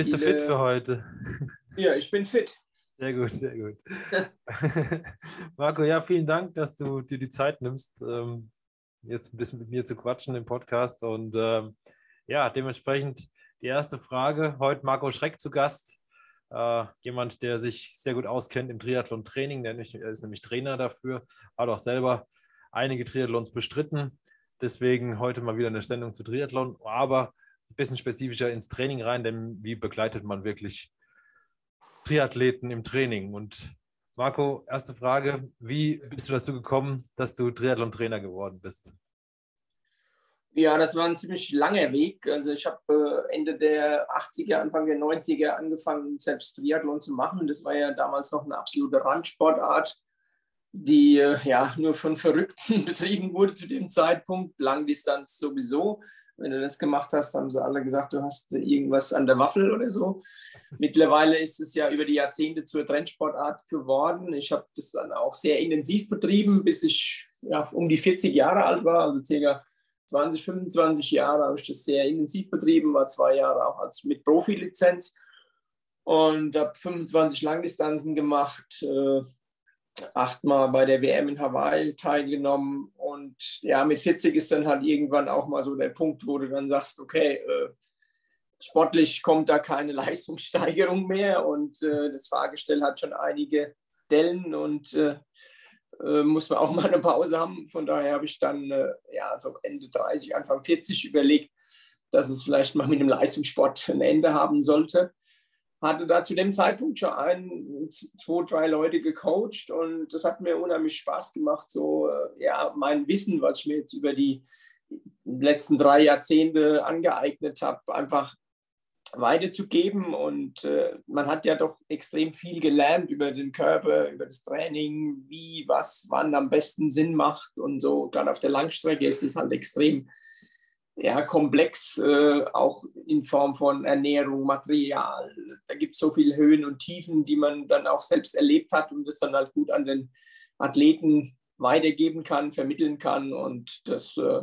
Bist Viele- du fit für heute? Ja, ich bin fit. Sehr gut, sehr gut. Marco, ja, vielen Dank, dass du dir die Zeit nimmst, ähm, jetzt ein bisschen mit mir zu quatschen im Podcast. Und ähm, ja, dementsprechend die erste Frage. Heute Marco Schreck zu Gast. Äh, jemand, der sich sehr gut auskennt im Triathlon-Training. Er ist nämlich Trainer dafür, hat auch selber einige Triathlons bestritten. Deswegen heute mal wieder eine Sendung zu Triathlon, aber ein bisschen spezifischer ins Training rein, denn wie begleitet man wirklich Triathleten im Training? Und Marco, erste Frage, wie bist du dazu gekommen, dass du Triathlon-Trainer geworden bist? Ja, das war ein ziemlich langer Weg. Also ich habe äh, Ende der 80er, Anfang der 90er angefangen, selbst Triathlon zu machen. Das war ja damals noch eine absolute Randsportart, die äh, ja nur von Verrückten betrieben wurde zu dem Zeitpunkt. Langdistanz sowieso. Wenn du das gemacht hast, haben sie alle gesagt, du hast irgendwas an der Waffel oder so. Mittlerweile ist es ja über die Jahrzehnte zur Trendsportart geworden. Ich habe das dann auch sehr intensiv betrieben, bis ich ja, um die 40 Jahre alt war, also circa 20, 25 Jahre habe ich das sehr intensiv betrieben, war zwei Jahre auch als mit Profilizenz und habe 25 Langdistanzen gemacht, äh, achtmal bei der WM in Hawaii teilgenommen und ja, mit 40 ist dann halt irgendwann auch mal so der Punkt, wo du dann sagst, okay, äh, sportlich kommt da keine Leistungssteigerung mehr und äh, das Fahrgestell hat schon einige Dellen und äh, äh, muss man auch mal eine Pause haben. Von daher habe ich dann äh, ja, so Ende 30, Anfang 40 überlegt, dass es vielleicht mal mit dem Leistungssport ein Ende haben sollte. Hatte da zu dem Zeitpunkt schon ein, zwei, drei Leute gecoacht und das hat mir unheimlich Spaß gemacht, so äh, ja, mein Wissen, was ich mir jetzt über die letzten drei Jahrzehnte angeeignet habe, einfach weiterzugeben. Und äh, man hat ja doch extrem viel gelernt über den Körper, über das Training, wie, was, wann am besten Sinn macht und so. Gerade auf der Langstrecke ist es halt extrem ja, komplex, äh, auch in Form von Ernährung, Material. Da gibt es so viele Höhen und Tiefen, die man dann auch selbst erlebt hat und das dann halt gut an den Athleten weitergeben kann, vermitteln kann. Und das äh,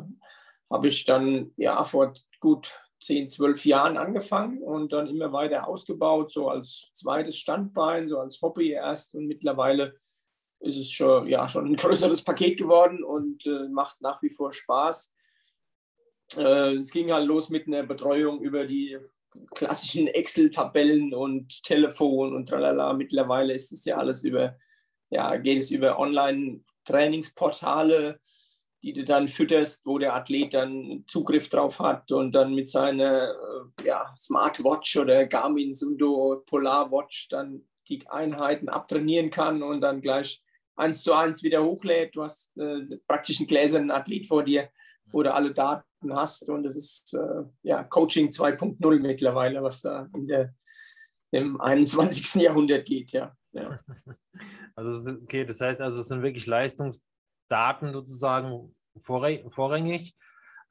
habe ich dann ja vor gut 10, 12 Jahren angefangen und dann immer weiter ausgebaut, so als zweites Standbein, so als Hobby erst. Und mittlerweile ist es schon, ja, schon ein größeres Paket geworden und äh, macht nach wie vor Spaß. Äh, es ging halt los mit einer Betreuung über die klassischen Excel-Tabellen und Telefon und tralala. Mittlerweile ist es ja alles über, ja, geht es über Online-Trainingsportale, die du dann fütterst, wo der Athlet dann Zugriff drauf hat und dann mit seiner äh, ja, Smartwatch oder Garmin Sundo Polar Watch dann die Einheiten abtrainieren kann und dann gleich eins zu eins wieder hochlädt. Du hast äh, praktisch einen gläsernen Athlet vor dir, wo du alle Daten hast und es ist äh, ja, Coaching 2.0 mittlerweile, was da in der, im 21. Jahrhundert geht, ja. ja. Also, okay, das heißt also, es sind wirklich Leistungsdaten sozusagen vorrangig,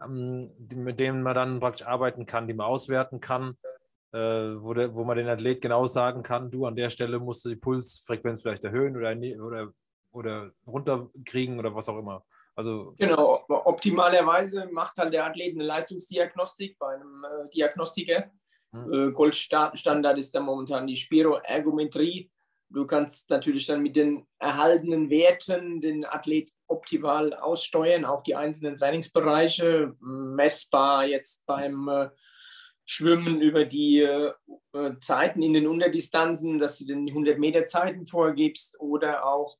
ähm, mit denen man dann praktisch arbeiten kann, die man auswerten kann, wo, der, wo man den Athlet genau sagen kann, du an der Stelle musst du die Pulsfrequenz vielleicht erhöhen oder, oder, oder runterkriegen oder was auch immer. Also, Genau, optimalerweise macht halt der Athlet eine Leistungsdiagnostik bei einem äh, Diagnostiker. Mhm. Äh, Goldstandard ist da momentan die Spiroergometrie. Du kannst natürlich dann mit den erhaltenen Werten den Athlet optimal aussteuern auf die einzelnen Trainingsbereiche, messbar jetzt beim äh, Schwimmen über die äh, Zeiten in den Unterdistanzen, dass du den 100-Meter-Zeiten vorgibst oder auch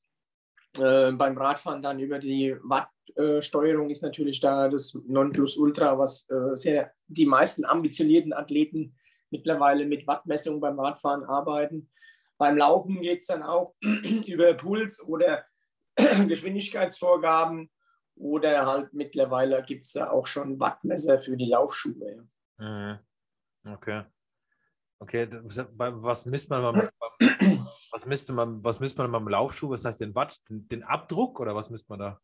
äh, beim Radfahren dann über die Wattsteuerung ist natürlich da das Nonplusultra, was äh, sehr die meisten ambitionierten Athleten mittlerweile mit Wattmessungen beim Radfahren arbeiten. Beim Laufen geht es dann auch über Puls oder Geschwindigkeitsvorgaben oder halt mittlerweile gibt es da auch schon Wattmesser für die Laufschuhe. mhm. okay. Okay, was misst man beim, was müsste man, was misst man beim Laufschuh? Was heißt denn Watt? Den, den Abdruck oder was misst man da?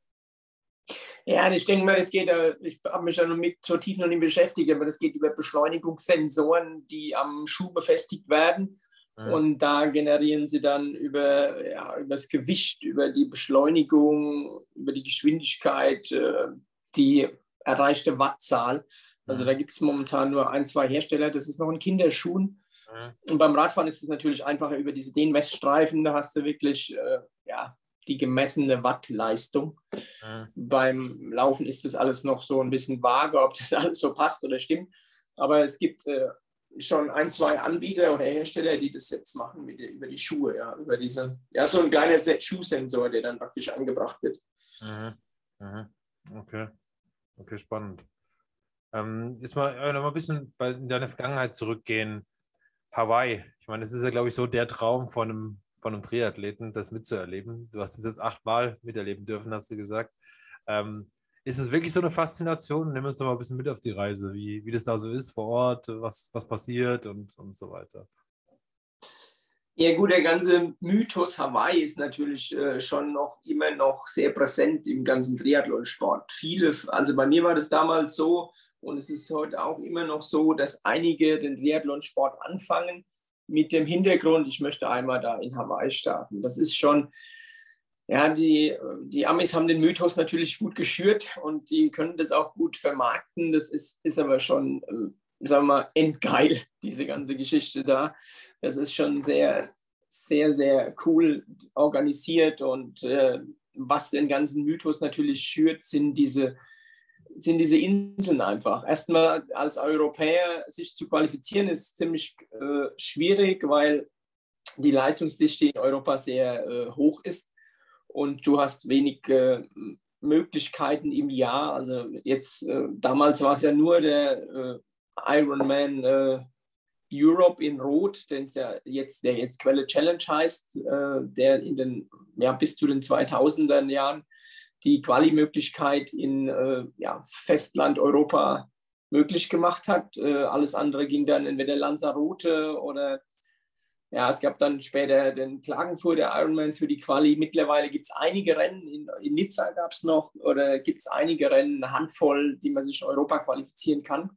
Ja, ich denke mal, das geht, äh, ich habe mich da noch mit so tief noch nicht beschäftigt, aber das geht über Beschleunigungssensoren, die am Schuh befestigt werden. Mhm. Und da generieren sie dann über, ja, über das Gewicht, über die Beschleunigung, über die Geschwindigkeit äh, die erreichte Wattzahl. Also da gibt es momentan nur ein, zwei Hersteller. Das ist noch ein Kinderschuhen. Und beim Radfahren ist es natürlich einfacher über diese Dehnmessstreifen. Da hast du wirklich äh, ja, die gemessene Wattleistung. Mhm. Beim Laufen ist das alles noch so ein bisschen vage, ob das alles so passt oder stimmt. Aber es gibt äh, schon ein, zwei Anbieter oder Hersteller, die das jetzt machen mit, über die Schuhe, ja, über diese, ja, so ein kleiner Schuhsensor, der dann praktisch angebracht wird. Mhm. Mhm. Okay. Okay, spannend. Ähm, jetzt mal äh, noch mal ein bisschen bei, in deine Vergangenheit zurückgehen. Hawaii. Ich meine, es ist ja, glaube ich, so der Traum von einem, von einem Triathleten, das mitzuerleben. Du hast es jetzt achtmal miterleben dürfen, hast du gesagt. Ähm, ist es wirklich so eine Faszination? Nimm uns doch mal ein bisschen mit auf die Reise, wie, wie das da so ist vor Ort, was, was passiert und, und so weiter. Ja gut, der ganze Mythos Hawaii ist natürlich äh, schon noch immer noch sehr präsent im ganzen Triathlonsport. Viele, also bei mir war das damals so und es ist heute auch immer noch so, dass einige den Triathlonsport anfangen mit dem Hintergrund, ich möchte einmal da in Hawaii starten. Das ist schon, ja, die, die Amis haben den Mythos natürlich gut geschürt und die können das auch gut vermarkten. Das ist, ist aber schon ähm, sagen wir mal, endgeil, diese ganze Geschichte da. Das ist schon sehr, sehr, sehr cool organisiert und äh, was den ganzen Mythos natürlich schürt, sind diese, sind diese Inseln einfach. Erstmal als Europäer sich zu qualifizieren ist ziemlich äh, schwierig, weil die Leistungsdichte in Europa sehr äh, hoch ist und du hast wenig äh, Möglichkeiten im Jahr. Also jetzt, äh, damals war es ja nur der äh, Ironman äh, Europe in Rot, den ja jetzt, der jetzt Quelle Challenge heißt, der in den, ja, bis zu den 2000er Jahren die Quali-Möglichkeit in äh, ja, Festland Europa möglich gemacht hat. Äh, alles andere ging dann entweder Lanzarote oder ja, es gab dann später den Klagenfurter Ironman für die Quali. Mittlerweile gibt es einige Rennen, in, in Nizza gab es noch, oder gibt es einige Rennen, eine Handvoll, die man sich in Europa qualifizieren kann.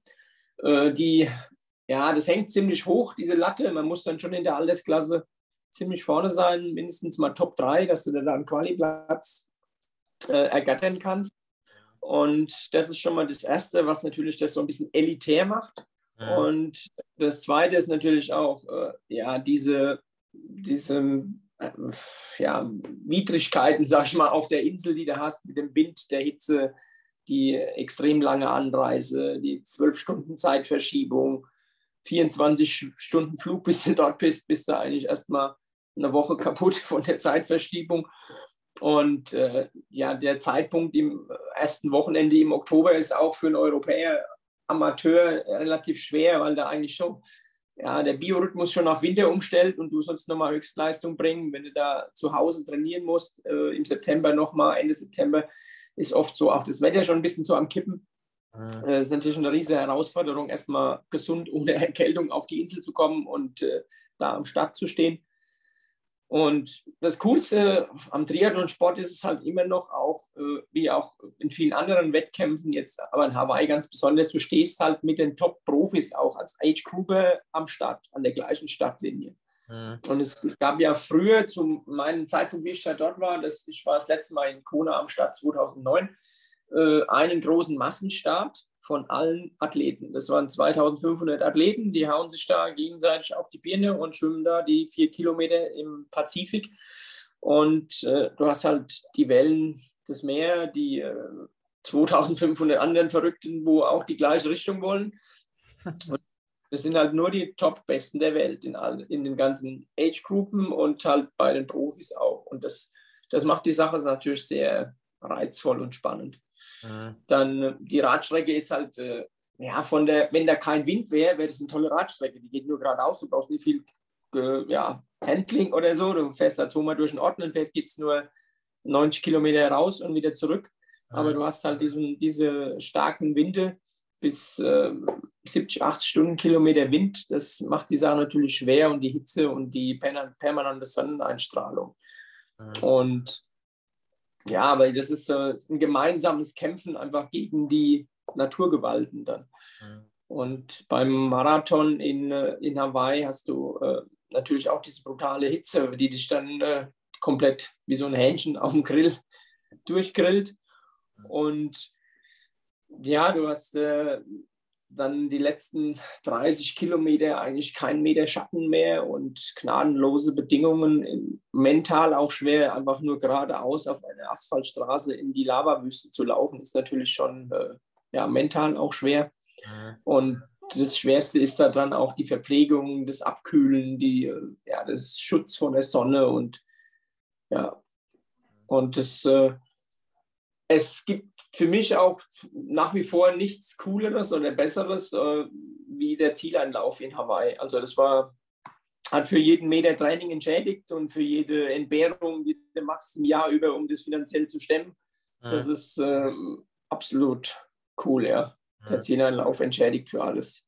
Äh, die, ja, das hängt ziemlich hoch, diese Latte. Man muss dann schon in der Altersklasse ziemlich vorne sein, mindestens mal Top 3, dass du da einen Qualiplatz äh, ergattern kannst. Und das ist schon mal das Erste, was natürlich das so ein bisschen elitär macht. Ja. Und das Zweite ist natürlich auch, äh, ja, diese, diese äh, ja, Widrigkeiten, sag ich mal, auf der Insel, die du hast, mit dem Wind, der Hitze, die extrem lange Anreise, die zwölf Stunden Zeitverschiebung, 24 Stunden Flug, bis du dort bist, bist du eigentlich erstmal eine Woche kaputt von der Zeitverschiebung. Und äh, ja, der Zeitpunkt im ersten Wochenende im Oktober ist auch für einen Europäer Amateur relativ schwer, weil da eigentlich schon ja, der Biorhythmus schon auf Winter umstellt und du sollst nochmal Höchstleistung bringen. Wenn du da zu Hause trainieren musst, äh, im September nochmal, Ende September, ist oft so auch das Wetter schon ein bisschen so am Kippen. Das äh, ist natürlich eine riesige Herausforderung, erstmal gesund ohne Erkältung auf die Insel zu kommen und äh, da am Start zu stehen. Und das Coolste am Triathlon-Sport ist es halt immer noch auch, äh, wie auch in vielen anderen Wettkämpfen jetzt, aber in Hawaii ganz besonders, du stehst halt mit den Top-Profis auch als Age-Grouper am Start, an der gleichen Startlinie. Mhm. Und es gab ja früher, zu meinem Zeitpunkt, wie ich da dort war, das, ich war das letzte Mal in Kona am Start 2009, äh, einen großen Massenstart von allen Athleten. Das waren 2500 Athleten, die hauen sich da gegenseitig auf die Birne und schwimmen da die vier Kilometer im Pazifik. Und äh, du hast halt die Wellen des Meeres, die äh, 2500 anderen Verrückten, wo auch die gleiche Richtung wollen. Und das sind halt nur die Top-Besten der Welt in, all, in den ganzen Age-Gruppen und halt bei den Profis auch. Und das, das macht die Sache natürlich sehr reizvoll und spannend. Mhm. Dann äh, die Radstrecke ist halt, äh, ja, von der, wenn da kein Wind wäre, wäre das eine tolle Radstrecke. Die geht nur geradeaus, du brauchst nicht viel äh, ja, Handling oder so. Du fährst da zweimal durch den Ort und fährst geht es nur 90 Kilometer raus und wieder zurück. Mhm. Aber du hast halt diesen, diese starken Winde bis äh, 70, 80 Stundenkilometer Wind. Das macht die Sache natürlich schwer und die Hitze und die permanente Sonneneinstrahlung. Mhm. Und ja, aber das ist äh, ein gemeinsames Kämpfen einfach gegen die Naturgewalten dann. Mhm. Und beim Marathon in, äh, in Hawaii hast du äh, natürlich auch diese brutale Hitze, die dich dann äh, komplett wie so ein Hähnchen auf dem Grill durchgrillt. Und ja, du hast äh, dann die letzten 30 Kilometer eigentlich keinen Meter Schatten mehr und gnadenlose Bedingungen, mental auch schwer, einfach nur geradeaus auf eine Asphaltstraße in die Lavawüste zu laufen, ist natürlich schon äh, ja, mental auch schwer. Mhm. Und das Schwerste ist da dann auch die Verpflegung, das Abkühlen, die, äh, ja, das Schutz von der Sonne und ja, und das, äh, es gibt für mich auch nach wie vor nichts Cooleres oder Besseres äh, wie der Zieleinlauf in Hawaii. Also das war, hat für jeden Meter Training entschädigt und für jede Entbehrung, die du machst im Jahr über, um das finanziell zu stemmen. Ja. Das ist äh, absolut cool, ja. Der Zieleinlauf entschädigt für alles.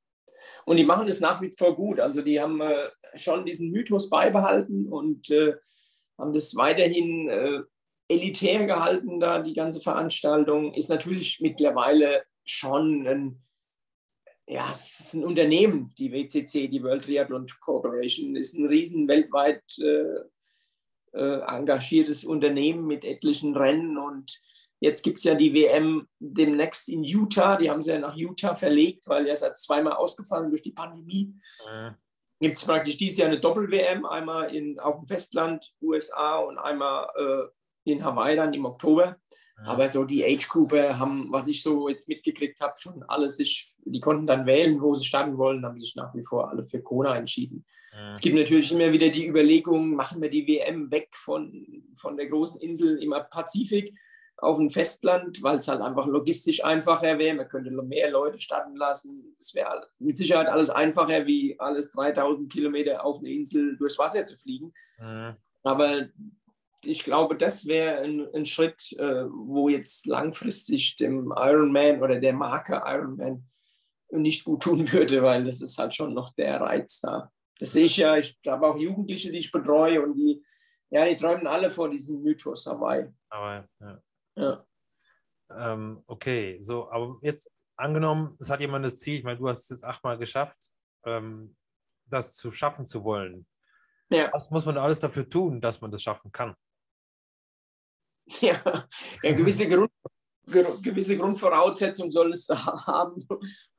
Und die machen es nach wie vor gut. Also die haben äh, schon diesen Mythos beibehalten und äh, haben das weiterhin äh, elitär gehalten, da die ganze Veranstaltung. Ist natürlich mittlerweile schon ein, ja, es ist ein Unternehmen, die WCC, die World Triathlon Corporation, ist ein riesen weltweit äh, äh, engagiertes Unternehmen mit etlichen Rennen und Jetzt gibt es ja die WM demnächst in Utah. Die haben sie ja nach Utah verlegt, weil ja seit zweimal ausgefallen durch die Pandemie. Mhm. Gibt es praktisch dieses Jahr eine Doppel-WM, einmal in, auf dem Festland, USA und einmal äh, in Hawaii dann im Oktober. Mhm. Aber so die Age-Gruppe haben, was ich so jetzt mitgekriegt habe, schon alle sich, die konnten dann wählen, wo sie starten wollen, haben sich nach wie vor alle für Kona entschieden. Mhm. Es gibt natürlich immer wieder die Überlegung, machen wir die WM weg von, von der großen Insel im Pazifik auf dem Festland, weil es halt einfach logistisch einfacher wäre. Man könnte mehr Leute starten lassen. Es wäre mit Sicherheit alles einfacher, wie alles 3000 Kilometer auf eine Insel durchs Wasser zu fliegen. Mhm. Aber ich glaube, das wäre ein, ein, Schritt, äh, wo jetzt langfristig dem Ironman oder der Marke Ironman nicht gut tun würde, weil das ist halt schon noch der Reiz da. Das sehe ich ja, ich habe auch Jugendliche, die ich betreue und die, ja, die träumen alle vor diesem Mythos Hawaii. Hawaii, ja. Ja. Ähm, okay, so, aber jetzt angenommen, es hat jemand das Ziel, ich meine, du hast es jetzt achtmal geschafft, ähm, das zu schaffen zu wollen. Ja. Was muss man alles dafür tun, dass man das schaffen kann? Ja, ja gewisse, Grund, gewisse Grundvoraussetzungen soll es haben,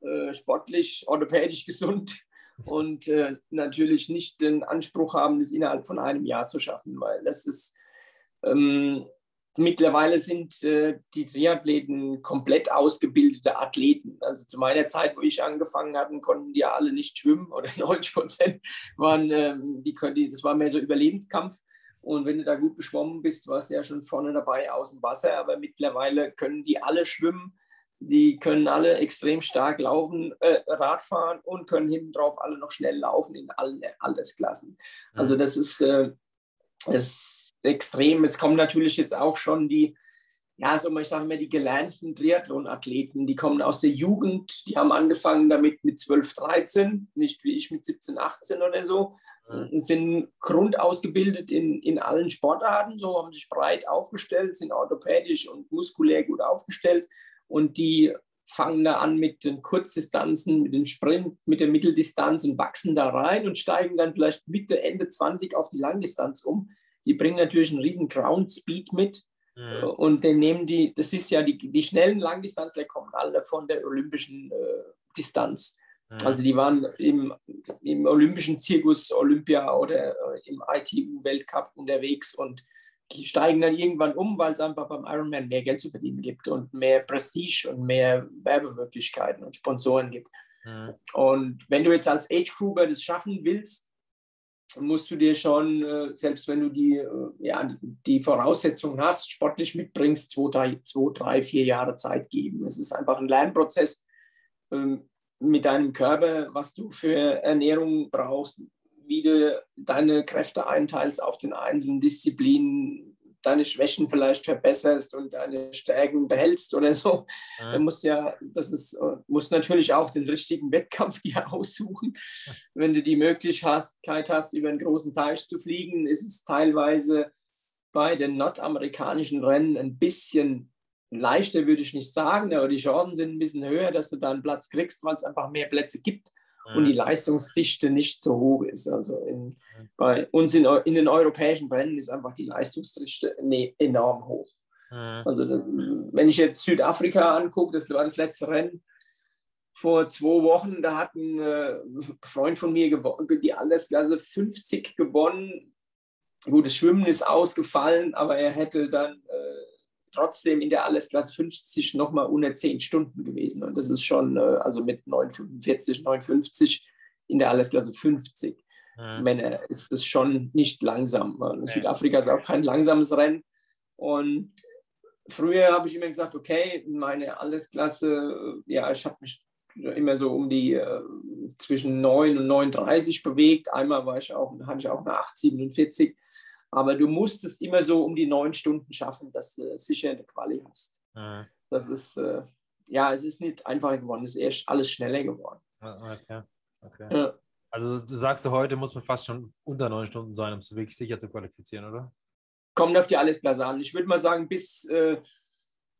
äh, sportlich, orthopädisch gesund und äh, natürlich nicht den Anspruch haben, es innerhalb von einem Jahr zu schaffen, weil das ist, ähm, Mittlerweile sind äh, die Triathleten komplett ausgebildete Athleten. Also zu meiner Zeit, wo ich angefangen hatte, konnten die alle nicht schwimmen oder 90 Prozent waren, ähm, die, das war mehr so Überlebenskampf. Und wenn du da gut geschwommen bist, warst du ja schon vorne dabei aus dem Wasser. Aber mittlerweile können die alle schwimmen. Die können alle extrem stark laufen, äh, Radfahren und können hinten drauf alle noch schnell laufen in allen Altersklassen. Also das ist, äh, das extrem. Es kommen natürlich jetzt auch schon die, ja, so ich sage mal, die gelernten Triathlon-Athleten, die kommen aus der Jugend, die haben angefangen damit mit 12, 13, nicht wie ich mit 17, 18 oder so, sind grundausgebildet in, in allen Sportarten, so haben sich breit aufgestellt, sind orthopädisch und muskulär gut aufgestellt und die fangen da an mit den Kurzdistanzen, mit dem Sprint, mit der Mitteldistanz und wachsen da rein und steigen dann vielleicht Mitte, Ende 20 auf die Langdistanz um die bringen natürlich einen riesen Ground Speed mit. Mhm. Und dann nehmen die, das ist ja die, die schnellen Langdistanzler kommen alle von der olympischen äh, Distanz. Mhm. Also die waren im, im olympischen Zirkus Olympia oder äh, im ITU-Weltcup unterwegs und die steigen dann irgendwann um, weil es einfach beim Ironman mehr Geld zu verdienen gibt und mehr Prestige und mehr Werbemöglichkeiten und Sponsoren gibt. Mhm. Und wenn du jetzt als Age-Grouper das schaffen willst, musst du dir schon, äh, selbst wenn du die, äh, ja, die Voraussetzungen hast, sportlich mitbringst, zwei drei, zwei, drei, vier Jahre Zeit geben. Es ist einfach ein Lernprozess ähm, mit deinem Körper, was du für Ernährung brauchst, wie du deine Kräfte einteilst auf den einzelnen Disziplinen, deine Schwächen vielleicht verbesserst und deine Stärken behältst oder so. Ja. Du musst ja, das ist, musst natürlich auch den richtigen Wettkampf dir aussuchen. Wenn du die Möglichkeit hast, über einen großen Teich zu fliegen, ist es teilweise bei den nordamerikanischen Rennen ein bisschen leichter, würde ich nicht sagen, aber die Chancen sind ein bisschen höher, dass du da einen Platz kriegst, weil es einfach mehr Plätze gibt und die Leistungsdichte nicht so hoch ist. Also in, bei uns in, in den europäischen Rennen ist einfach die Leistungsdichte nee, enorm hoch. Also wenn ich jetzt Südafrika angucke, das war das letzte Rennen vor zwei Wochen, da hat ein äh, Freund von mir die Altersklasse 50 gewonnen. Gut, das Schwimmen ist ausgefallen, aber er hätte dann äh, trotzdem in der Allesklasse 50 nochmal unter 10 Stunden gewesen. Und das ist schon, äh, also mit 9,45, 9,50 in der Allesklasse 50. Mhm. Männer ist es schon nicht langsam. Ja. Südafrika ist auch kein langsames Rennen. Und früher habe ich immer gesagt, okay, meine Allesklasse, ja, ich habe mich immer so um die äh, zwischen 9 und 39 bewegt. Einmal war ich auch, hatte ich auch eine 8,47. Aber du musst es immer so um die neun Stunden schaffen, dass du sicher eine Quali hast. Mhm. Das ist, äh, ja, es ist nicht einfacher geworden, es ist erst alles schneller geworden. Okay. okay. Ja. Also du sagst du, heute muss man fast schon unter neun Stunden sein, um es wirklich sicher zu qualifizieren, oder? Kommt auf die Allesklasse an. Ich würde mal sagen, bis, äh,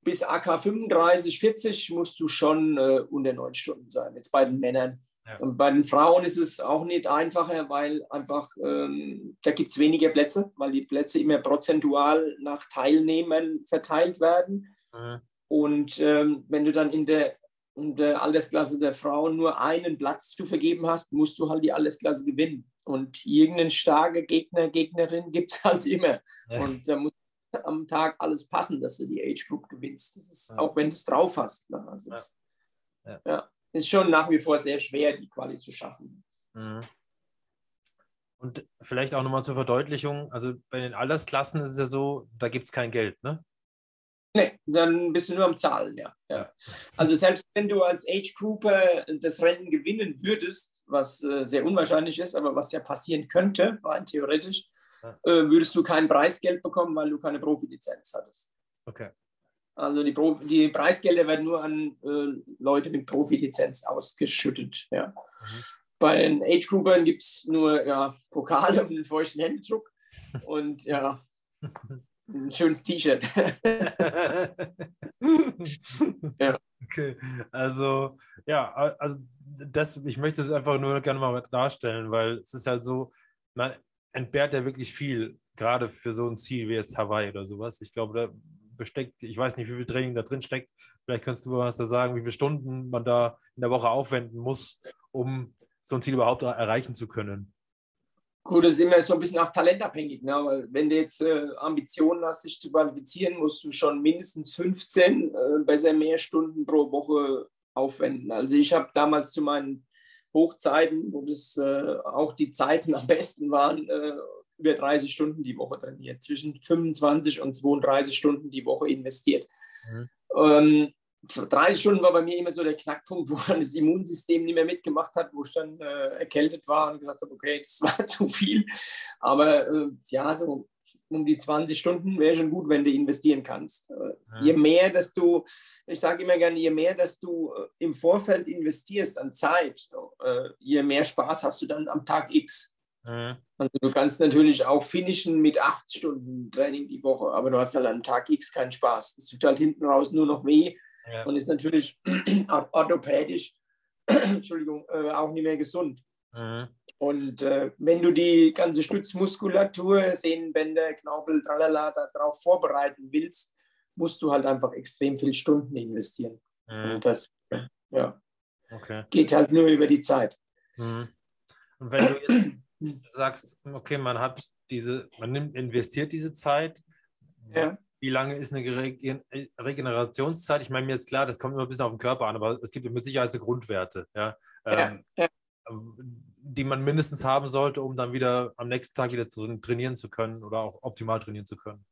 bis AK 35, 40 musst du schon äh, unter neun Stunden sein, jetzt bei den Männern. Und bei den Frauen ist es auch nicht einfacher, weil einfach ähm, da gibt es weniger Plätze, weil die Plätze immer prozentual nach Teilnehmern verteilt werden. Mhm. Und ähm, wenn du dann in der, in der Altersklasse der Frauen nur einen Platz zu vergeben hast, musst du halt die Altersklasse gewinnen. Und irgendeinen starke Gegner, Gegnerin gibt es halt immer. Ja. Und da muss am Tag alles passen, dass du die Age Group gewinnst. Das ist, ja. Auch wenn du es drauf hast. Ne? Also ja. ja ist schon nach wie vor sehr schwer, die Quali zu schaffen. Mhm. Und vielleicht auch nochmal zur Verdeutlichung, also bei den Altersklassen ist es ja so, da gibt es kein Geld, ne? Nee, dann bist du nur am Zahlen, ja. ja. Also selbst wenn du als Age Grouper das Rennen gewinnen würdest, was äh, sehr unwahrscheinlich ist, aber was ja passieren könnte, rein theoretisch, äh, würdest du kein Preisgeld bekommen, weil du keine Profilizenz hattest. Okay. Also die, Pro die Preisgelder werden nur an äh, Leute mit Profilizenz ausgeschüttet. Ja. Mhm. Bei den Age-Groupern gibt es nur ja, Pokale und einen feuchten Händedruck und ja, ein schönes T-Shirt. ja. Okay, also ja, also das, ich möchte es einfach nur gerne mal darstellen, weil es ist halt so, man entbehrt ja wirklich viel, gerade für so ein Ziel wie jetzt Hawaii oder sowas. Ich glaube, da besteckt, ich weiß nicht, wie viel Training da drin steckt. Vielleicht kannst du was da sagen, wie viele Stunden man da in der Woche aufwenden muss, um so ein Ziel überhaupt erreichen zu können. Gut, das ist immer so ein bisschen auch talentabhängig. Ne? Weil wenn du jetzt äh, Ambitionen hast, dich zu qualifizieren, musst du schon mindestens 15, äh, besser mehr Stunden pro Woche aufwenden. Also ich habe damals zu meinen Hochzeiten, wo das äh, auch die Zeiten am besten waren, äh, über 30 Stunden die Woche trainiert, zwischen 25 und 32 Stunden die Woche investiert. Mhm. Ähm, 30 Stunden war bei mir immer so der Knackpunkt, wo dann das Immunsystem nicht mehr mitgemacht hat, wo ich dann äh, erkältet war und gesagt habe, okay, das war zu viel. Aber äh, ja, so um die 20 Stunden wäre schon gut, wenn du investieren kannst. Äh, ja. Je mehr, dass du, ich sage immer gerne, je mehr, dass du äh, im Vorfeld investierst an Zeit, äh, je mehr Spaß hast du dann am Tag X. Mhm. Also du kannst natürlich auch finishen mit acht Stunden Training die Woche, aber du hast halt am Tag X keinen Spaß. Es tut halt hinten raus nur noch weh ja. und ist natürlich orthopädisch Entschuldigung, äh, auch nicht mehr gesund. Mhm. Und äh, wenn du die ganze Stützmuskulatur, Sehnenbänder, Knorpel, tralala, darauf vorbereiten willst, musst du halt einfach extrem viele Stunden investieren. Mhm. Und das ja, okay. geht halt nur über die Zeit. Mhm. Und wenn du jetzt du sagst, okay, man hat diese, man nimmt, investiert diese Zeit. Ja. Wie lange ist eine Regenerationszeit? Ich meine, mir ist klar, das kommt immer ein bisschen auf den Körper an, aber es gibt mit Sicherheit so Grundwerte, ja, ähm, ja. die man mindestens haben sollte, um dann wieder am nächsten Tag wieder zu trainieren zu können oder auch optimal trainieren zu können.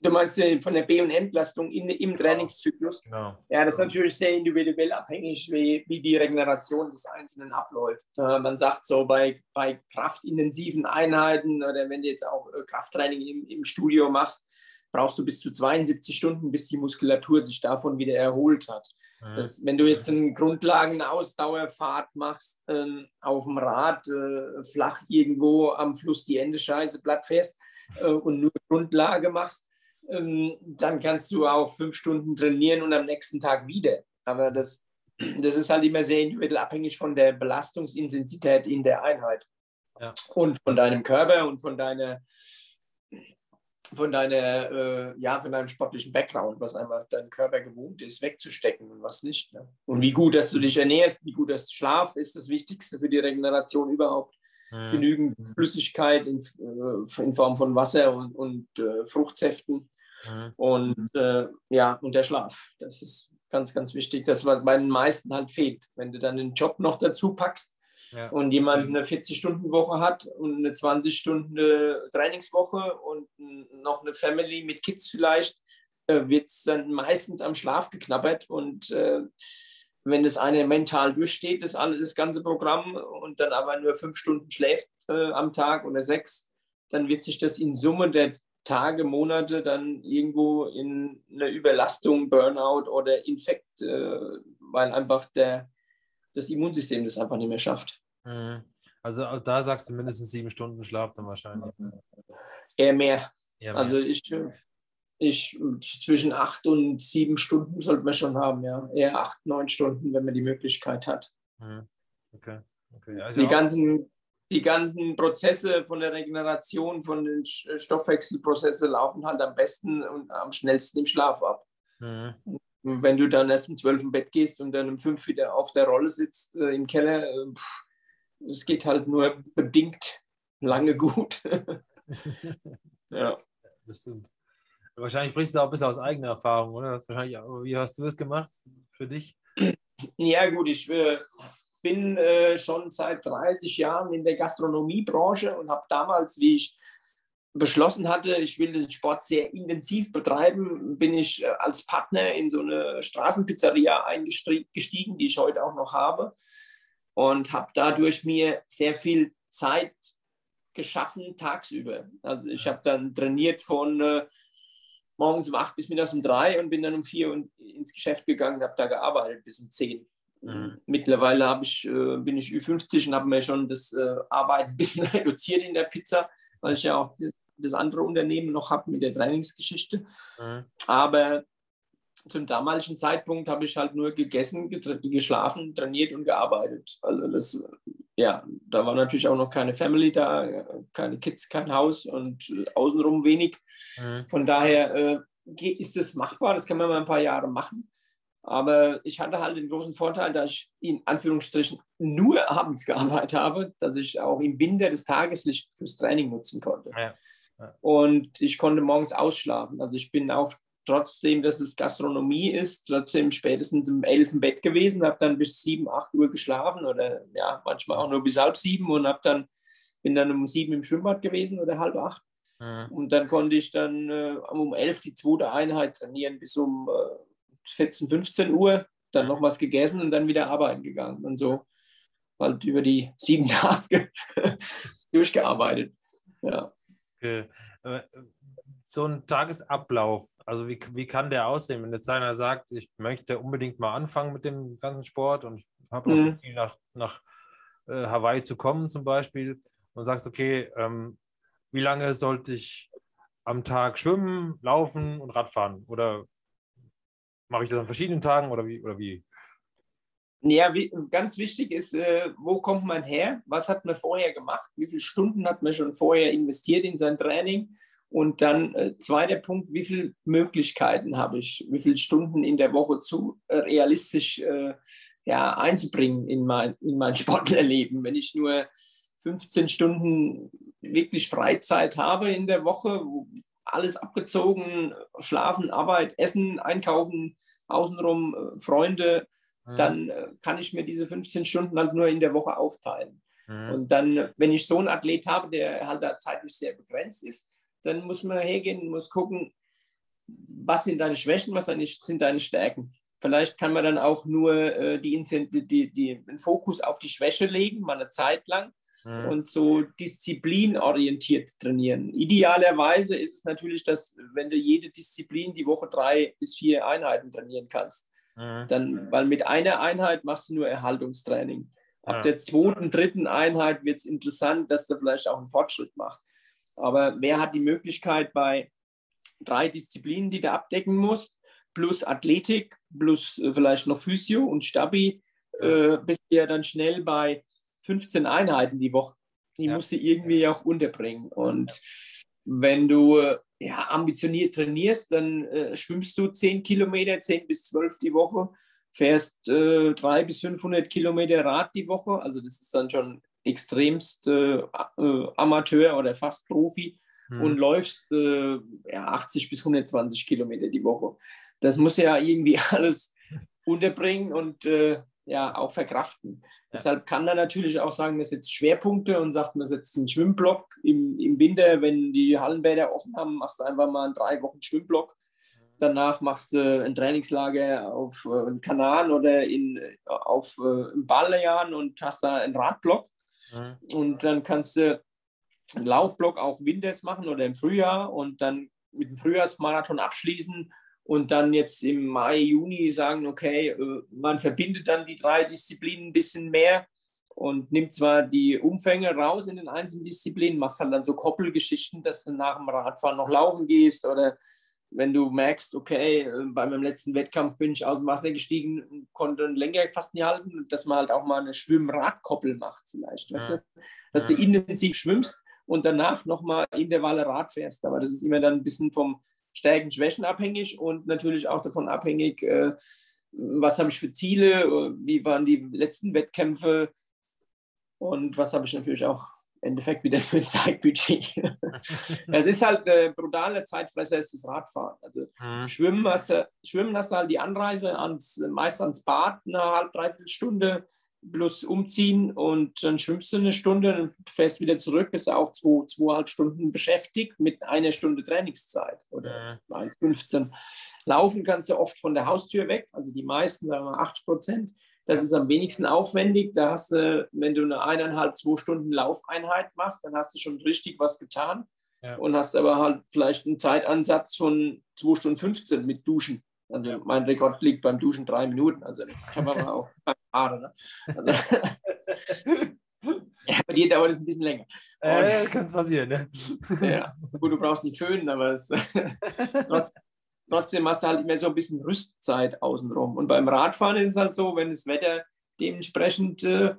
Du meinst von der B- und Entlastung in, im genau. Trainingszyklus? Genau. Ja, das ist natürlich sehr individuell abhängig, wie, wie die Regeneration des Einzelnen abläuft. Äh, man sagt so, bei, bei kraftintensiven Einheiten oder wenn du jetzt auch äh, Krafttraining im, im Studio machst, brauchst du bis zu 72 Stunden, bis die Muskulatur sich davon wieder erholt hat. Das, wenn du jetzt eine Grundlagenausdauerfahrt machst, äh, auf dem Rad, äh, flach irgendwo am Fluss die Ende scheiße, blattfest äh, und nur Grundlage machst, dann kannst du auch fünf Stunden trainieren und am nächsten Tag wieder. Aber das, das ist halt immer sehr individuell abhängig von der Belastungsintensität in der Einheit. Ja. Und von deinem Körper und von deiner von deiner, äh, ja, von deinem sportlichen Background, was einfach dein Körper gewohnt ist, wegzustecken und was nicht. Ne? Und wie gut, dass du dich ernährst, wie gut das Schlaf ist das Wichtigste für die Regeneration überhaupt. Mhm. Genügend. Flüssigkeit in, äh, in, Form von Wasser und, und äh, Fruchtsäften. Mhm. Und äh, ja, und der Schlaf. Das ist ganz, ganz wichtig. Das, was bei den meisten halt fehlt. Wenn du dann den Job noch dazu packst, ja. Und jemand eine 40-Stunden-Woche hat und eine 20-Stunden-Trainingswoche und noch eine Family mit Kids vielleicht, äh, wird es dann meistens am Schlaf geknabbert. Und äh, wenn das eine mental durchsteht, das, alle, das ganze Programm, und dann aber nur fünf Stunden schläft äh, am Tag oder sechs, dann wird sich das in Summe der Tage, Monate dann irgendwo in eine Überlastung, Burnout oder Infekt, äh, weil einfach der das Immunsystem das einfach nicht mehr schafft. Mhm. Also da sagst du mindestens sieben Stunden Schlaf dann wahrscheinlich. Eher mehr. Eher mehr. Also ich, ich zwischen acht und sieben Stunden sollte man schon haben, ja. Eher acht, neun Stunden, wenn man die Möglichkeit hat. Mhm. Okay. okay. Also die, ganzen, die ganzen Prozesse von der Regeneration, von den Stoffwechselprozessen laufen halt am besten und am schnellsten im Schlaf ab. Mhm wenn du dann erst um 12 im Bett gehst und dann um 5 wieder auf der Rolle sitzt äh, im Keller, es äh, geht halt nur bedingt lange gut. ja. Das stimmt. Wahrscheinlich sprichst du auch ein bisschen aus eigener Erfahrung, oder? Das wahrscheinlich, wie hast du das gemacht für dich? Ja, gut, ich äh, bin äh, schon seit 30 Jahren in der Gastronomiebranche und habe damals, wie ich beschlossen hatte, ich will den Sport sehr intensiv betreiben, bin ich äh, als Partner in so eine Straßenpizzeria eingestiegen, die ich heute auch noch habe und habe dadurch mir sehr viel Zeit geschaffen tagsüber. Also ich habe dann trainiert von äh, morgens um acht bis mittags um drei und bin dann um vier ins Geschäft gegangen und habe da gearbeitet bis um zehn. Mhm. Mittlerweile ich, äh, bin ich Ü50 und habe mir schon das äh, Arbeiten ein bisschen reduziert in der Pizza, weil ich ja auch das, das andere Unternehmen noch habe mit der Trainingsgeschichte. Mhm. Aber zum damaligen Zeitpunkt habe ich halt nur gegessen, geschlafen, trainiert und gearbeitet. Also das, ja, da war natürlich auch noch keine Family da, keine Kids, kein Haus und außenrum wenig. Mhm. Von daher äh, ist das machbar, das kann man mal ein paar Jahre machen. Aber ich hatte halt den großen Vorteil, dass ich in Anführungsstrichen nur abends gearbeitet habe, dass ich auch im Winter das Tageslicht fürs Training nutzen konnte. Ja. Ja. Und ich konnte morgens ausschlafen. Also ich bin auch trotzdem, dass es Gastronomie ist, trotzdem spätestens um elf im Bett gewesen, habe dann bis sieben, acht Uhr geschlafen oder ja, manchmal auch nur bis halb sieben und habe dann, bin dann um sieben im Schwimmbad gewesen oder halb acht. Ja. Und dann konnte ich dann äh, um elf die zweite Einheit trainieren bis um äh, 14, 15 Uhr, dann noch was gegessen und dann wieder arbeiten gegangen. Und so halt über die sieben Tage durchgearbeitet. Ja. Okay. So ein Tagesablauf, also wie, wie kann der aussehen, wenn jetzt einer sagt, ich möchte unbedingt mal anfangen mit dem ganzen Sport und habe mhm. Ziel nach, nach äh, Hawaii zu kommen zum Beispiel und sagst, okay, ähm, wie lange sollte ich am Tag schwimmen, laufen und Radfahren? Oder Mache ich das an verschiedenen Tagen oder wie? Oder wie? Ja, wie, ganz wichtig ist, äh, wo kommt man her? Was hat man vorher gemacht? Wie viele Stunden hat man schon vorher investiert in sein Training? Und dann äh, zweiter Punkt, wie viele Möglichkeiten habe ich? Wie viele Stunden in der Woche zu äh, realistisch äh, ja, einzubringen in mein, in mein Sportlerleben? Wenn ich nur 15 Stunden wirklich Freizeit habe in der Woche, alles abgezogen, schlafen, Arbeit, Essen, Einkaufen, außenrum, äh, Freunde, mhm. dann äh, kann ich mir diese 15 Stunden halt nur in der Woche aufteilen. Mhm. Und dann, wenn ich so einen Athlet habe, der halt da zeitlich sehr begrenzt ist, dann muss man hergehen, muss gucken, was sind deine Schwächen, was sind deine Stärken. Vielleicht kann man dann auch nur äh, die, die, die, den Fokus auf die Schwäche legen, mal eine Zeit lang, mhm. und so disziplinorientiert trainieren. Idealerweise ist es natürlich, dass wenn du jede Disziplin die Woche drei bis vier Einheiten trainieren kannst, mhm. dann, weil mit einer Einheit machst du nur Erhaltungstraining. Ab ja. der zweiten, dritten Einheit wird es interessant, dass du vielleicht auch einen Fortschritt machst. Aber wer hat die Möglichkeit bei drei Disziplinen, die du abdecken musst, plus Athletik, plus äh, vielleicht noch Physio und Stabi, äh, bist du ja dann schnell bei 15 Einheiten die Woche. Die ja. musst du irgendwie auch unterbringen. Und wenn du ja, ambitioniert trainierst, dann äh, schwimmst du 10 Kilometer, 10 bis 12 die Woche, fährst äh, 300 bis 500 Kilometer Rad die Woche. Also das ist dann schon extremst äh, äh Amateur oder fast Profi mhm. und läufst äh, ja, 80 bis 120 Kilometer die Woche. Das muss ja irgendwie alles unterbringen und äh, ja auch verkraften. Ja. Deshalb kann er natürlich auch sagen, man setzt Schwerpunkte und sagt, man setzt einen Schwimmblock im, im Winter, wenn die Hallenbäder offen haben, machst du einfach mal einen drei Wochen Schwimmblock. Danach machst du ein Trainingslager auf äh, Kanaren oder in, auf äh, Balearen und hast da einen Radblock. Mhm. Und dann kannst du einen Laufblock auch winters machen oder im Frühjahr und dann mit dem Frühjahrsmarathon abschließen und dann jetzt im Mai, Juni sagen, okay, äh, man verbindet dann die drei Disziplinen ein bisschen mehr und nimmt zwar die Umfänge raus in den einzelnen Disziplinen, machst halt dann so Koppelgeschichten, dass du nach dem Radfahren noch laufen gehst oder wenn du merkst, okay, äh, bei meinem letzten Wettkampf bin ich aus dem Wasser gestiegen und konnte länger fast nicht halten, dass man halt auch mal eine Schwimm-Radkoppel macht vielleicht, ja. weißt du? dass ja. du intensiv schwimmst und danach nochmal Intervalle Rad fährst, aber das ist immer dann ein bisschen vom Stärken, Schwächen abhängig und natürlich auch davon abhängig, äh, was habe ich für Ziele, äh, wie waren die letzten Wettkämpfe und was habe ich natürlich auch im Endeffekt wieder für ein Zeitbudget. es ist halt äh, brutale Zeitfresser, ist das Radfahren. Also mhm. Schwimmen, hast du, Schwimmen hast du halt die Anreise ans, meist ans Bad, eine halbe, dreiviertel Stunde bloß umziehen und dann schwimmst du eine Stunde, dann fährst wieder zurück, bist auch zwei, zweieinhalb Stunden beschäftigt mit einer Stunde Trainingszeit oder ja. 1,15. Laufen kannst du oft von der Haustür weg, also die meisten, sagen wir 80 Prozent. Das ist am wenigsten aufwendig. Da hast du, wenn du eine eineinhalb, zwei Stunden Laufeinheit machst, dann hast du schon richtig was getan ja. und hast aber halt vielleicht einen Zeitansatz von 2 Stunden 15 mit Duschen. Also mein Rekord liegt beim Duschen drei Minuten. Also kann man auch Haare. Ne? Also, ja, bei dir dauert es ein bisschen länger. Äh, kann es passieren, ne? ja, gut, du brauchst nicht föhnen, aber es, trotzdem, trotzdem hast du halt immer so ein bisschen Rüstzeit außenrum. Und beim Radfahren ist es halt so, wenn das Wetter dementsprechend äh,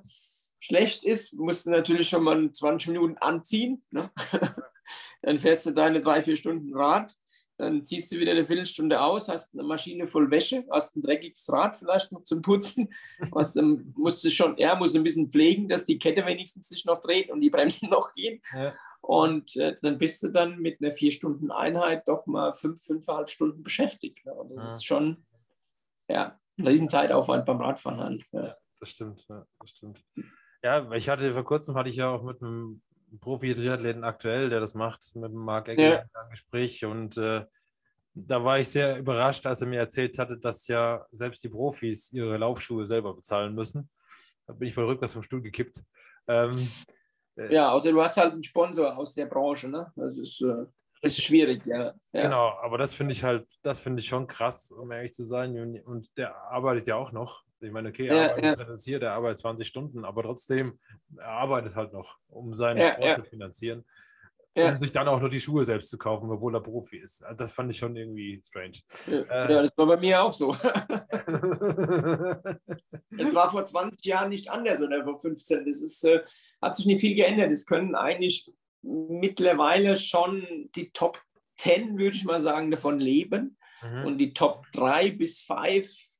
schlecht ist, musst du natürlich schon mal 20 Minuten anziehen. Ne? Dann fährst du deine drei, vier Stunden Rad dann ziehst du wieder eine Viertelstunde aus, hast eine Maschine voll Wäsche, hast ein dreckiges Rad vielleicht noch zum Putzen, was, dann musst du schon, er muss ein bisschen pflegen, dass die Kette wenigstens sich noch dreht und die Bremsen noch gehen. Ja. Und äh, dann bist du dann mit einer vier Stunden Einheit doch mal fünf, fünfeinhalb Stunden beschäftigt. Ne? Und das ja. ist schon ja, ein Riesenzeitaufwand beim Radfahren. Halt. Ja. Das stimmt, ja, das stimmt. Ja, ich hatte vor kurzem hatte ich ja auch mit einem Profi-Triathleten aktuell, der das macht, mit Marc Egger ja. ein Gespräch. Und äh, da war ich sehr überrascht, als er mir erzählt hatte, dass ja selbst die Profis ihre Laufschuhe selber bezahlen müssen. Da bin ich voll rückwärts vom Stuhl gekippt. Ähm, äh, ja, also du hast halt einen Sponsor aus der Branche, ne? Das ist, äh, ist schwierig, ja. ja. Genau, aber das finde ich halt, das finde ich schon krass, um ehrlich zu sein. Und der arbeitet ja auch noch. Ich meine, okay, er arbeitet ja. hier, der arbeitet 20 Stunden, aber trotzdem, er arbeitet halt noch, um seinen ja, Sport zu finanzieren. Um sich dann auch nur die Schuhe selbst zu kaufen, obwohl er Profi ist. Das fand ich schon irgendwie strange. Ja, äh, das war bei mir auch so. es war vor 20 Jahren nicht anders oder vor 15. Das ist, äh, hat sich nicht viel geändert. Es können eigentlich mittlerweile schon die Top 10, würde ich mal sagen, davon leben. Mhm. Und die Top 3 bis 5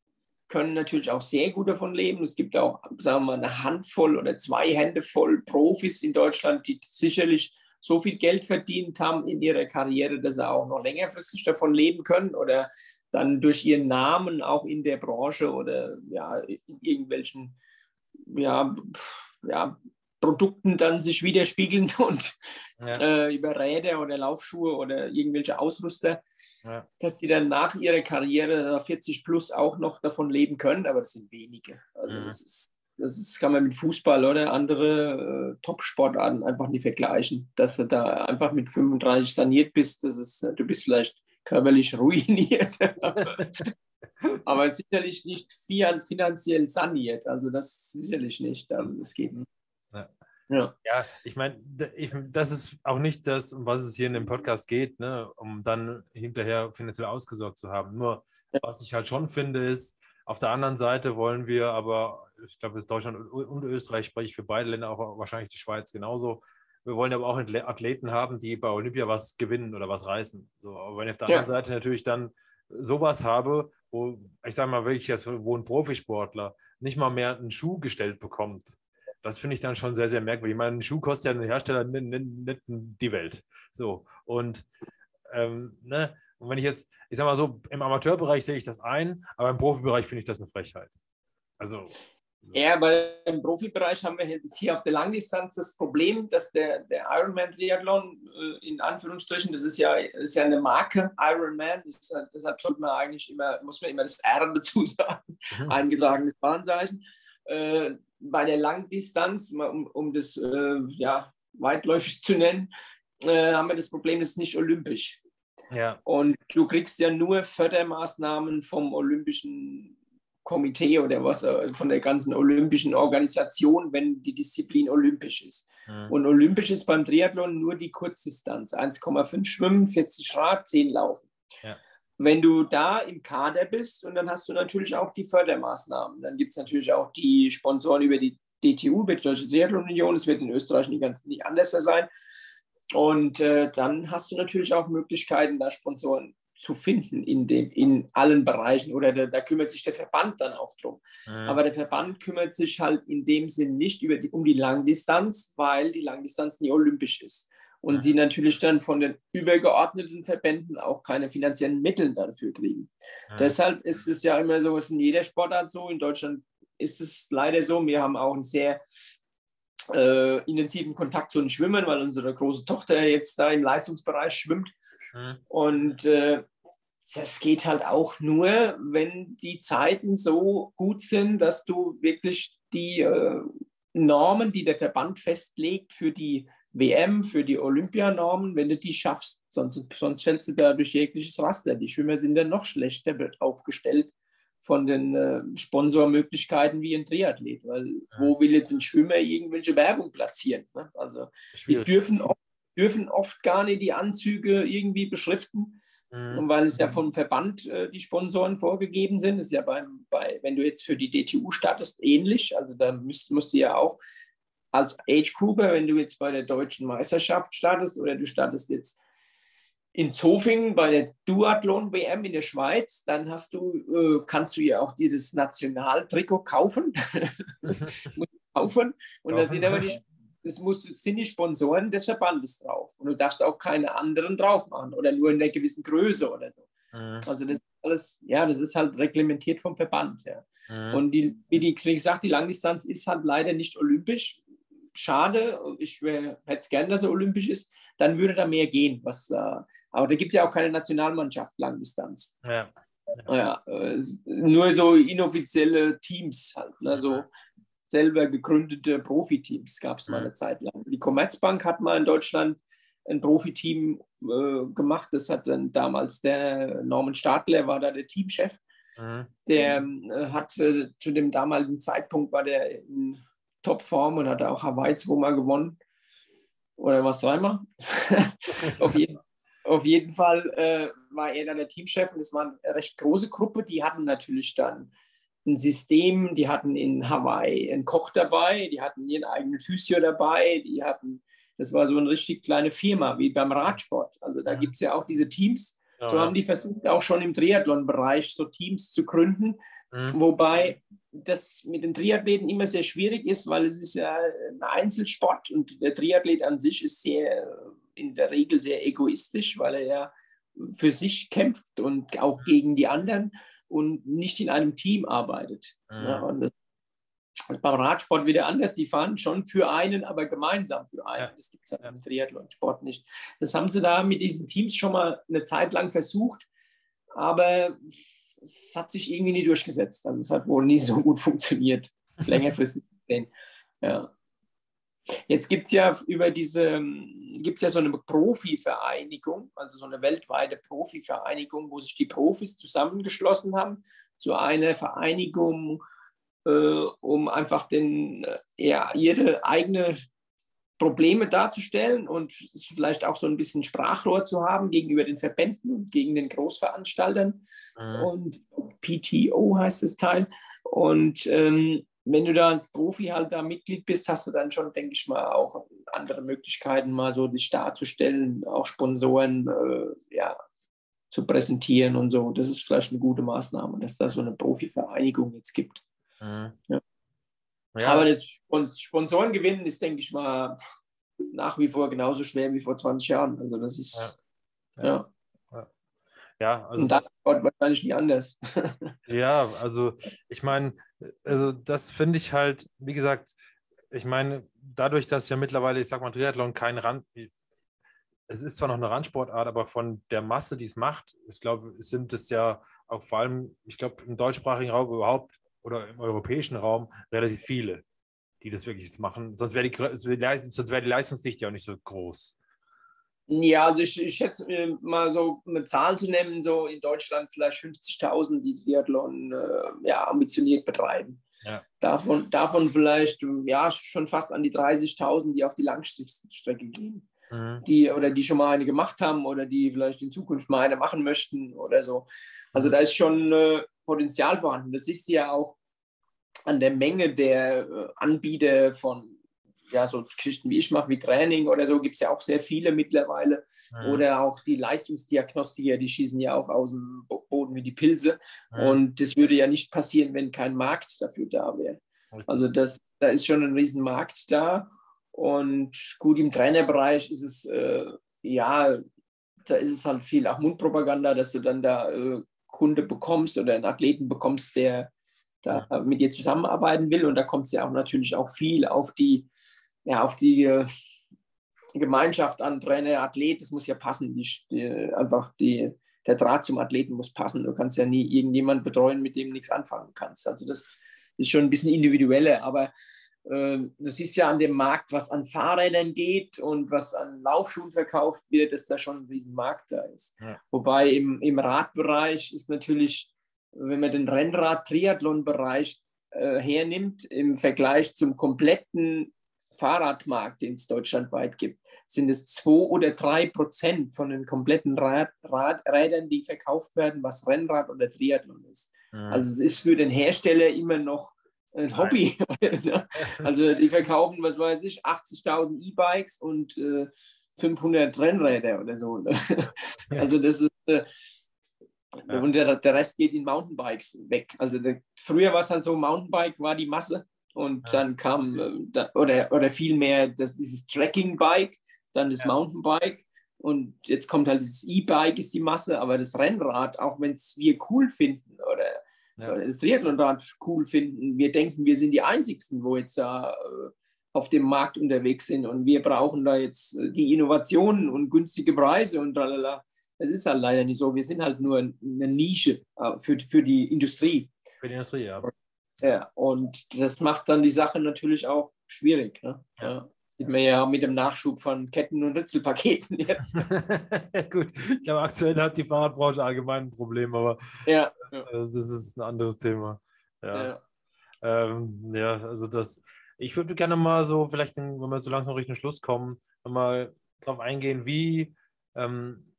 können natürlich auch sehr gut davon leben. Es gibt auch, sagen wir mal, eine Handvoll oder zwei Hände voll Profis in Deutschland, die sicherlich so viel Geld verdient haben in ihrer Karriere, dass sie auch noch längerfristig davon leben können oder dann durch ihren Namen auch in der Branche oder ja, in irgendwelchen ja, ja, Produkten dann sich widerspiegeln und ja. äh, über Räder oder Laufschuhe oder irgendwelche Ausrüster ja. dass die dann nach ihrer Karriere 40 plus auch noch davon leben können, aber das sind wenige. Also mhm. das ist das ist, kann man mit Fußball oder andere äh, Top-Sportarten einfach nicht vergleichen. Dass du da einfach mit 35 saniert bist, das ist, du bist vielleicht körperlich ruiniert, aber sicherlich nicht finanziell saniert. Also das sicherlich nicht. Also das geht nicht. Ja. Ja. ja, ich meine, das ist auch nicht das, um was es hier in dem Podcast geht, ne, um dann hinterher finanziell ausgesorgt zu haben. Nur, was ich halt schon finde, ist, auf der anderen Seite wollen wir aber, ich glaube, Deutschland und Österreich spreche ich für beide Länder, auch wahrscheinlich die Schweiz genauso. Wir wollen aber auch Athleten haben, die bei Olympia was gewinnen oder was reißen. So, aber wenn ich auf der ja. anderen Seite natürlich dann sowas habe, wo, ich sage mal wirklich, wo ein Profisportler nicht mal mehr einen Schuh gestellt bekommt, das finde ich dann schon sehr, sehr merkwürdig. Ich meine, ein Schuh kostet ja ein Hersteller nicht die Welt. So, und, ähm, ne? und wenn ich jetzt, ich sage mal so, im Amateurbereich sehe ich das ein, aber im Profibereich finde ich das eine Frechheit. Also. Ja, weil im Profibereich haben wir jetzt hier auf der Langdistanz das Problem, dass der, der Ironman Triathlon äh, in Anführungsstrichen, das ist ja, ist ja eine Marke, Ironman, ist, deshalb sollte man eigentlich immer, muss man immer das R dazu sagen, mhm. eingetragenes Bahnzeichen. Äh, bei der Langdistanz, um, um das äh, ja, weitläufig zu nennen, äh, haben wir das Problem, das ist nicht olympisch. Ja. Und du kriegst ja nur Fördermaßnahmen vom Olympischen Komitee oder was, äh, von der ganzen olympischen Organisation, wenn die Disziplin olympisch ist. Mhm. Und olympisch ist beim Triathlon nur die Kurzdistanz, 1,5 Schwimmen, 40 Rad, 10 Laufen. Ja wenn du da im Kader bist und dann hast du natürlich auch die Fördermaßnahmen. Dann gibt es natürlich auch die Sponsoren über die DTU, über die Deutsche Triathlon Union. Das wird in Österreich nicht, ganz, nicht anders sein. Und äh, dann hast du natürlich auch Möglichkeiten, da Sponsoren zu finden in, dem, in allen Bereichen. Oder da, da kümmert sich der Verband dann auch drum. Mhm. Aber der Verband kümmert sich halt in dem Sinn nicht über die, um die Langdistanz, weil die Langdistanz nie olympisch ist und ja. sie natürlich dann von den übergeordneten Verbänden auch keine finanziellen Mittel dafür kriegen. Ja. Deshalb ist es ja immer so, es ist in jeder Sportart so. In Deutschland ist es leider so. Wir haben auch einen sehr äh, intensiven Kontakt zu den Schwimmern, weil unsere große Tochter jetzt da im Leistungsbereich schwimmt. Ja. Und äh, das geht halt auch nur, wenn die Zeiten so gut sind, dass du wirklich die äh, Normen, die der Verband festlegt für die WM, für die Olympianormen, wenn du die schaffst. Sonst, sonst fällst du da durch jegliches Raster. Die Schwimmer sind dann noch schlechter aufgestellt von den äh, Sponsormöglichkeiten wie ein Triathlet. Weil ja. wo will jetzt ein Schwimmer irgendwelche Werbung platzieren? Ne? Also die dürfen oft, dürfen oft gar nicht die Anzüge irgendwie beschriften. Mhm. Und weil es ja mhm. vom Verband äh, die Sponsoren vorgegeben sind, ist ja beim, bei, wenn du jetzt für die DTU startest, ähnlich. Also da musst, musst du ja auch als Age Grouper, wenn du jetzt bei der deutschen Meisterschaft startest oder du startest jetzt in Zofingen bei der Duathlon WM in der Schweiz, dann hast du, äh, kannst du ja auch dir das Nationaltrikot kaufen. kaufen. Und da sind aber die, das muss, sind die Sponsoren des Verbandes drauf. Und du darfst auch keine anderen drauf machen oder nur in einer gewissen Größe oder so. Mhm. Also das ist alles, ja, das ist halt reglementiert vom Verband. Ja. Mhm. Und die, wie, die, wie gesagt, die Langdistanz ist halt leider nicht olympisch schade, ich hätte es gerne, dass er olympisch ist, dann würde da mehr gehen. Was, äh, aber da gibt es ja auch keine Nationalmannschaft Langdistanz. Ja. Ja. Äh, nur so inoffizielle Teams halt, ne? so selber gegründete Profiteams gab es mal eine Zeit lang. Die Commerzbank hat mal in Deutschland ein Profiteam äh, gemacht. Das hat dann damals der Norman Stadler, war da der Teamchef. Mhm. Der äh, hat äh, zu dem damaligen Zeitpunkt war der in Topform und hat auch Hawaii zweimal gewonnen. Oder was dreimal? auf, jeden, auf jeden Fall äh, war er dann der Teamchef und es war eine recht große Gruppe. Die hatten natürlich dann ein System, die hatten in Hawaii einen Koch dabei, die hatten ihren eigenen Physio dabei, die hatten, das war so eine richtig kleine Firma, wie beim Radsport. Also da gibt es ja auch diese Teams. Ja, so haben die versucht, auch schon im Triathlon-Bereich so Teams zu gründen. Mhm. Wobei das mit den Triathleten immer sehr schwierig ist, weil es ist ja ein Einzelsport und der Triathlet an sich ist sehr, in der Regel sehr egoistisch, weil er ja für sich kämpft und auch gegen die anderen und nicht in einem Team arbeitet. Mhm. Ja, und das ist beim Radsport wieder anders. Die fahren schon für einen, aber gemeinsam für einen. Ja. Das gibt es ja im Triathlon-Sport nicht. Das haben sie da mit diesen Teams schon mal eine Zeit lang versucht, aber es hat sich irgendwie nie durchgesetzt. Also es hat wohl nie so gut funktioniert. Längerfristig Ja. Jetzt gibt es ja über diese, gibt ja so eine Profivereinigung, also so eine weltweite Profivereinigung, wo sich die Profis zusammengeschlossen haben zu einer Vereinigung, äh, um einfach den, äh, ja, ihre eigene Probleme darzustellen und vielleicht auch so ein bisschen Sprachrohr zu haben gegenüber den Verbänden und gegen den Großveranstaltern. Mhm. Und PTO heißt das Teil. Und ähm, wenn du da als Profi halt da Mitglied bist, hast du dann schon, denke ich mal, auch andere Möglichkeiten, mal so dich darzustellen, auch Sponsoren äh, ja, zu präsentieren und so. Das ist vielleicht eine gute Maßnahme, dass da so eine Profivereinigung jetzt gibt. Mhm. Ja. Ja. Aber das Sponsoren gewinnen ist, denke ich mal, nach wie vor genauso schwer wie vor 20 Jahren. Also das ist ja. ja. Ja, also Und das wird wahrscheinlich nie anders. ja, also ich meine, also das finde ich halt, wie gesagt, ich meine, dadurch, dass ja mittlerweile, ich sag mal, Triathlon kein Rand, es ist zwar noch eine Randsportart, aber von der Masse, die es macht, ich glaube, sind es ja auch vor allem, ich glaube, im deutschsprachigen Raum überhaupt oder im europäischen Raum relativ viele, die das wirklich machen. Sonst wäre die, sonst wär die Leistungsdichte ja auch nicht so groß. Ja, also ich, ich schätze mal so eine Zahl zu nennen, so in Deutschland vielleicht 50.000, die Triathlon äh, ja, ambitioniert betreiben. Ja. Davon, davon vielleicht ja, schon fast an die 30.000, die auf die Langstrecke gehen. Mhm. Die oder die schon mal eine gemacht haben oder die vielleicht in Zukunft mal eine machen möchten oder so. Also mhm. da ist schon äh, Potenzial vorhanden. Das du ja auch an der Menge der äh, Anbieter von ja, so Geschichten wie ich mache, wie Training oder so, gibt es ja auch sehr viele mittlerweile. Mhm. Oder auch die Leistungsdiagnostiker, die schießen ja auch aus dem Boden wie die Pilze. Mhm. Und das würde ja nicht passieren, wenn kein Markt dafür da wäre. Also das, da ist schon ein Riesenmarkt da. Und gut, im Trainerbereich ist es, äh, ja, da ist es halt viel auch Mundpropaganda, dass du dann da äh, Kunde bekommst oder einen Athleten bekommst, der da mit dir zusammenarbeiten will. Und da kommt es ja auch natürlich auch viel auf die ja, auf die äh, Gemeinschaft an Trainer, Athlet, das muss ja passen. Die, die, einfach die, der Draht zum Athleten muss passen. Du kannst ja nie irgendjemand betreuen, mit dem du nichts anfangen kannst. Also das ist schon ein bisschen individueller, aber du siehst ja an dem Markt, was an Fahrrädern geht und was an Laufschuhen verkauft wird, dass da schon ein Riesenmarkt da ist. Ja. Wobei im, im Radbereich ist natürlich, wenn man den Rennrad-Triathlon-Bereich äh, hernimmt, im Vergleich zum kompletten Fahrradmarkt, den es deutschlandweit gibt, sind es zwei oder drei Prozent von den kompletten Rad, Rad, Rädern, die verkauft werden, was Rennrad oder Triathlon ist. Mhm. Also es ist für den Hersteller immer noch ein Hobby. also die verkaufen, was weiß ich, 80.000 E-Bikes und äh, 500 Rennräder oder so. also das ist äh, ja. und der, der Rest geht in Mountainbikes weg. Also der, früher war es halt so, Mountainbike war die Masse und ja. dann kam, äh, oder, oder vielmehr das, dieses Trekking-Bike, dann das ja. Mountainbike und jetzt kommt halt das E-Bike ist die Masse, aber das Rennrad, auch wenn es wir cool finden oder ja. das Triathlonrad cool finden, wir denken, wir sind die Einzigsten, wo jetzt da äh, auf dem Markt unterwegs sind und wir brauchen da jetzt äh, die Innovationen und günstige Preise und lalala. Es ist halt leider nicht so. Wir sind halt nur eine Nische für, für die Industrie. Für die Industrie, ja. Ja, und das macht dann die Sache natürlich auch schwierig. Ne? Ja. Sieht man ja mit dem Nachschub von Ketten- und Ritzelpaketen jetzt. Gut, ich glaube, aktuell hat die Fahrradbranche allgemein ein Problem, aber ja. Also das ist ein anderes Thema. Ja, ja. Ähm, ja also das, ich würde gerne mal so, vielleicht, wenn wir so langsam Richtung Schluss kommen, mal darauf eingehen, wie ähm,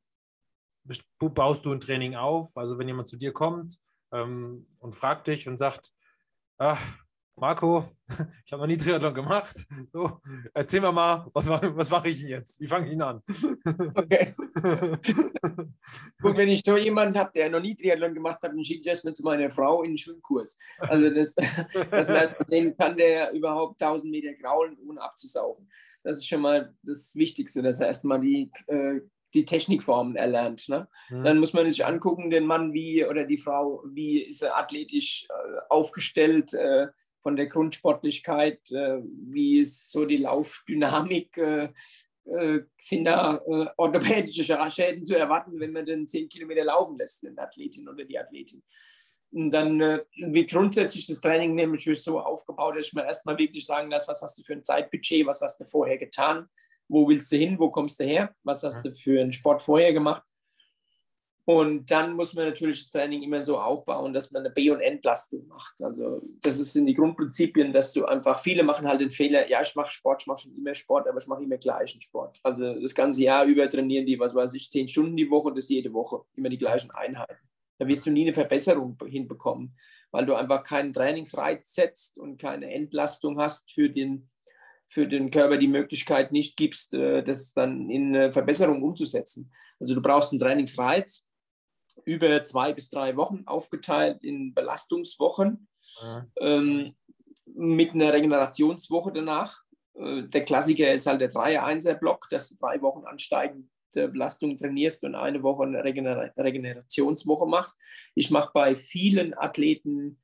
baust du ein Training auf? Also wenn jemand zu dir kommt ähm, und fragt dich und sagt, ach, Marco, ich habe noch nie Triathlon gemacht. So, erzähl mir mal, was, was mache ich denn jetzt? Wie fange ich ihn an? Okay. Gut, wenn ich so jemanden habe, der noch nie Triathlon gemacht hat, dann schicke ich erstmal zu meiner Frau in den Schwimmkurs. Also, das, dass man erstmal sehen kann, der überhaupt 1000 Meter kraulen, ohne abzusaufen. Das ist schon mal das Wichtigste, dass er erstmal die äh, die Technikformen erlernt. Ne? Mhm. Dann muss man sich angucken, den Mann wie oder die Frau, wie ist er athletisch äh, aufgestellt äh, von der Grundsportlichkeit, äh, wie ist so die Laufdynamik, äh, äh, sind da orthopädische Schäden zu erwarten, wenn man den 10 Kilometer laufen lässt, den Athletin oder die Athletin. Und dann wie grundsätzlich das Training nämlich so aufgebaut, dass ich mir erstmal wirklich sagen lasse, was hast du für ein Zeitbudget, was hast du vorher getan, wo willst du hin, wo kommst du her, was hast du für einen Sport vorher gemacht. Und dann muss man natürlich das Training immer so aufbauen, dass man eine B- und Entlastung macht. Also das sind die Grundprinzipien, dass du einfach, viele machen halt den Fehler, ja, ich mache Sport, ich mache schon immer Sport, aber ich mache immer gleichen Sport. Also das ganze Jahr über trainieren die, was weiß ich, zehn Stunden die Woche, das jede Woche, immer die gleichen Einheiten. Da wirst du nie eine Verbesserung hinbekommen, weil du einfach keinen Trainingsreiz setzt und keine Entlastung hast für den, für den Körper die Möglichkeit nicht gibst, äh, das dann in eine Verbesserung umzusetzen. Also du brauchst einen Trainingsreiz über zwei bis drei Wochen aufgeteilt in Belastungswochen ja. ähm, mit einer Regenerationswoche danach. Äh, der Klassiker ist halt der Dreier-Einser-Block, dass du drei Wochen ansteigend Belastung trainierst und eine Woche eine Regener Regenerationswoche machst. Ich mache bei vielen Athleten,